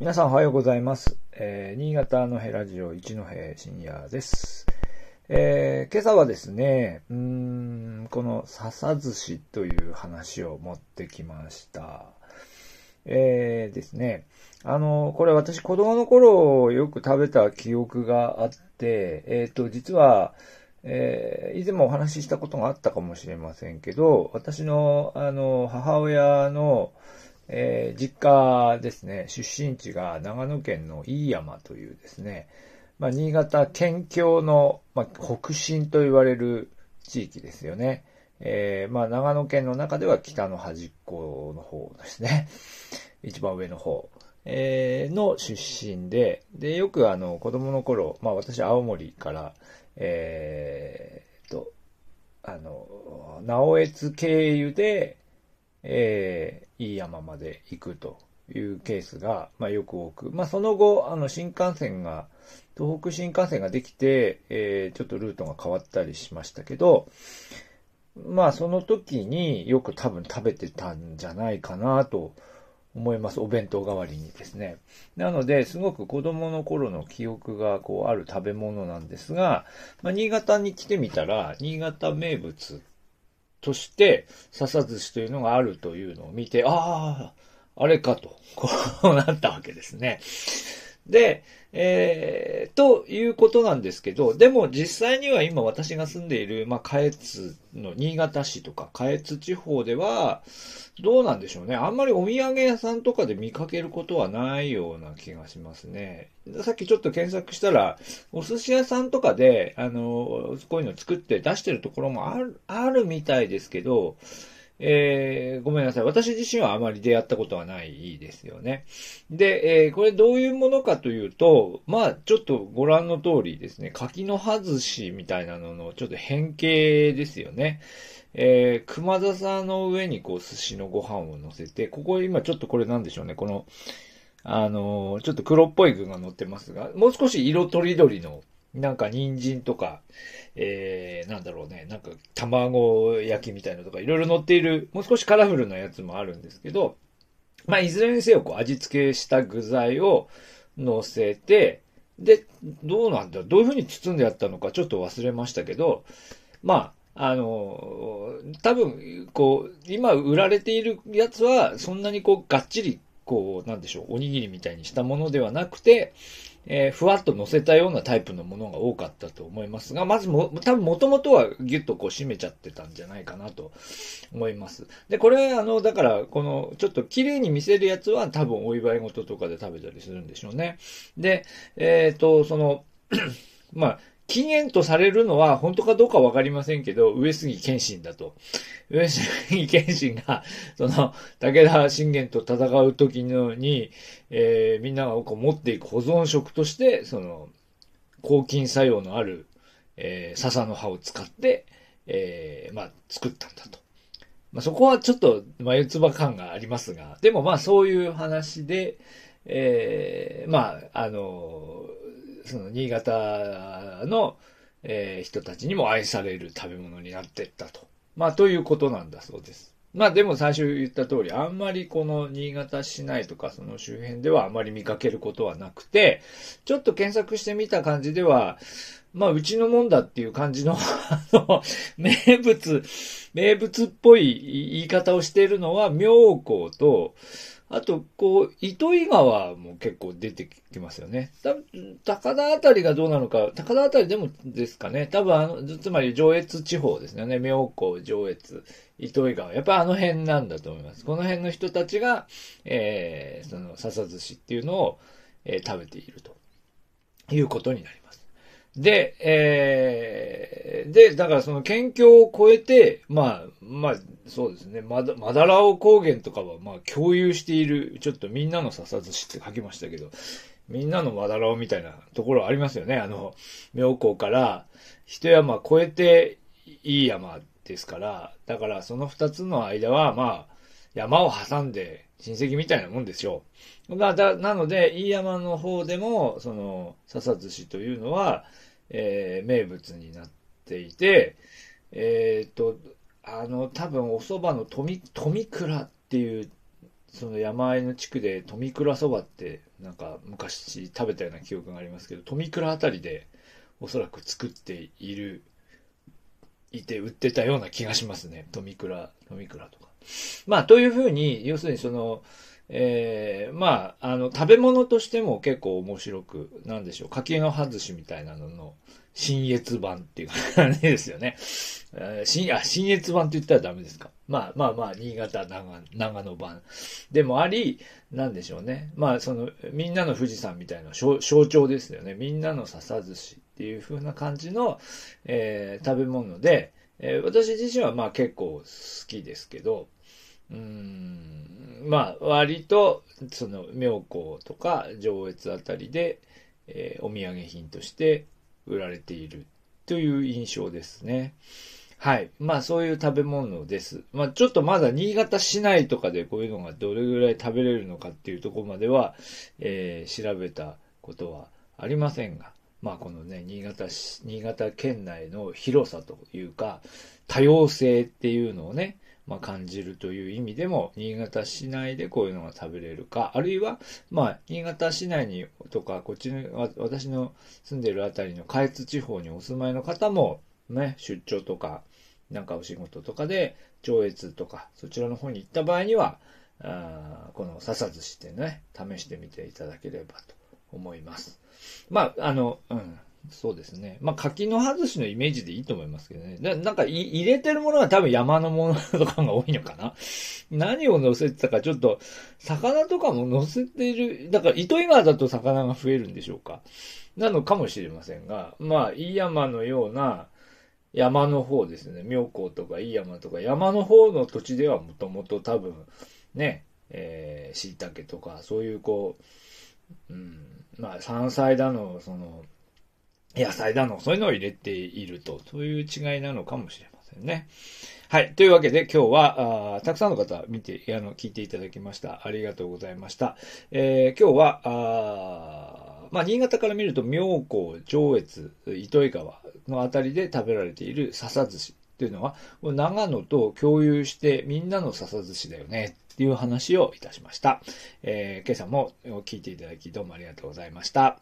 皆さんおはようございます。えー、新潟のヘラジオ一戸深夜です。えー、今朝はですね、うーん、この笹寿司という話を持ってきました。えーですね、あの、これ私子供の頃よく食べた記憶があって、えっ、と、実は、えー以前もお話ししたことがあったかもしれませんけど、私の、あの、母親の、えー実家ですね、出身地が長野県の飯山というですね、まあ、新潟県境の、まあ、北進と言われる地域ですよね。えーまあ、長野県の中では北の端っこの方ですね。一番上の方。えーの出身で、で、よくあの、子供の頃、まあ私、青森から、えーと、あの、直江津経由で、えー、飯山まで行くというケースが、まあよく多く、まあその後、あの、新幹線が、東北新幹線ができて、えー、ちょっとルートが変わったりしましたけど、まあその時によく多分食べてたんじゃないかなと思います。お弁当代わりにですね。なので、すごく子供の頃の記憶がこうある食べ物なんですが、まあ、新潟に来てみたら、新潟名物として笹寿司というのがあるというのを見て、ああ、あれかと、こうなったわけですね。で、えー、ということなんですけど、でも実際には今私が住んでいる、まあ、下越の新潟市とか下越地方では、どうなんでしょうね。あんまりお土産屋さんとかで見かけることはないような気がしますね。さっきちょっと検索したら、お寿司屋さんとかで、あの、こういうの作って出してるところもある、あるみたいですけど、えー、ごめんなさい。私自身はあまり出会ったことはないですよね。で、えーこれどういうものかというと、まあ、ちょっとご覧の通りですね、柿の葉寿司みたいなののちょっと変形ですよね。えー、熊笹の上にこう寿司のご飯を乗せて、ここ今ちょっとこれなんでしょうね、この、あのーちょっと黒っぽい具が乗ってますが、もう少し色とりどりの、なんか人参とか、えー、なんだろうね、なんか卵焼きみたいなのとかいろいろ乗っている、もう少しカラフルなやつもあるんですけど、まあ、いずれにせよ、こう、味付けした具材を乗せて、で、どうなんだ、どういう風に包んでやったのかちょっと忘れましたけど、まあ、あの、多分、こう、今売られているやつは、そんなにこう、がっちり、こう、なんでしょう、おにぎりみたいにしたものではなくて、えーふわっと乗せたようなタイプのものが多かったと思いますが、まずも、多分元々はギュッとこう締めちゃってたんじゃないかなと思います。で、これ、あの、だから、この、ちょっと綺麗に見せるやつは多分お祝い事とかで食べたりするんでしょうね。で、えっ、と、その、まあ、禁煙とされるのは本当かどうかわかりませんけど、上杉謙信だと。上杉謙信が、その、武田信玄と戦う時のに、えーみんながこう持っていく保存食として、その、抗菌作用のある、えー笹の葉を使って、えーまあ、作ったんだと。まあ、そこはちょっと眉唾感がありますが、でもまあそういう話で、えーまあ、あの、その新潟の、えー人たちにも愛される食べ物になってったと。まあ、ということなんだそうです。まあでも最初言った通り、あんまりこの新潟市内とかその周辺ではあまり見かけることはなくて、ちょっと検索してみた感じでは、まあうちのもんだっていう感じの、あの、名物、名物っぽい言い方をしているのは妙高と、あと、こう、糸魚川も結構出てきますよね。多分高田あたりがどうなのか、高田あたりでもですかね。多分あの、つまり上越地方ですよね。妙高、上越、糸魚川。やっぱあの辺なんだと思います。この辺の人たちが、えー、その、笹寿司っていうのを、えー食べているということになります。で、えー、で、だからその県境を越えて、まあ、まあ、そうですね、まだ、まだらお高原とかは、まあ、共有している、ちょっとみんなの笹寿司って書きましたけど、みんなのまだらおみたいなところありますよね。あの、妙高から一山越えていい山ですから、だからその二つの間は、まあ、山を挟んで親戚みたいなもんでしょう。まあ、だ、なので、いい山の方でも、その、笹寿司というのは、えー名物になっていて、えーっと、あの、多分お蕎麦の富、富倉っていうその山あいの地区で富倉そばってなんか昔食べたような記憶がありますけど、富倉あたりでおそらく作っている、いて売ってたような気がしますね。富倉、富倉とか。まあ、というふうに、要するにその、ええー、まあ、あの、食べ物としても結構面白く、なんでしょう、柿の外しみたいなのの、新越版っていう感じですよね。新、あ、新越版って言ったらダメですか。まあまあまあ、新潟、長長野版でもあり、なんでしょうね。まあ、その、みんなの富士山みたいな象徴ですよね。みんなの笹寿司っていう風な感じの、えー、食べ物で、えー、私自身はまあ結構好きですけど、うん、まあ、割と、その、妙高とか上越あたりで、えー、お土産品として売られているという印象ですね。はい。まあそういう食べ物です。まあちょっとまだ新潟市内とかでこういうのがどれぐらい食べれるのかっていうとこまでは、えー、調べたことはありませんが、まあこのね、新潟市、新潟県内の広さというか、多様性っていうのをね、まあ、感じるという意味でも、新潟市内でこういうのが食べれるか、あるいは、まあ、新潟市内にとか、こっちの、私の住んでるあたりの下越地方にお住まいの方も、ね、出張とか、なんかお仕事とかで、上越とか、そちらの方に行った場合には、あこの笹寿司ってね、試してみていただければと。思います。まあ、あの、うん。そうですね。まあ、柿の外しのイメージでいいと思いますけどね。ななんか入れてるものは多分山のものとかが多いのかな。何を乗せてたかちょっと、魚とかも乗せてる、だから糸魚川だと魚が増えるんでしょうか。なのかもしれませんが、まあ、飯山のような山の方ですね。妙高とか飯山とか山の方の土地ではもともと多分、ね、えー、椎茸とか、そういうこう、うん、まあ、山菜だの、その、野菜だの、そういうのを入れていると、そういう違いなのかもしれませんね。はい。というわけで今日は、あたくさんの方見て、あの、聞いていただきました。ありがとうございました。えー、今日は、あまあ、新潟から見ると、妙高、上越、糸魚川のあたりで食べられている笹寿司っていうのは、長野と共有してみんなの笹寿司だよねっていう話をいたしました。えー、今朝も聞いていただきどうもありがとうございました。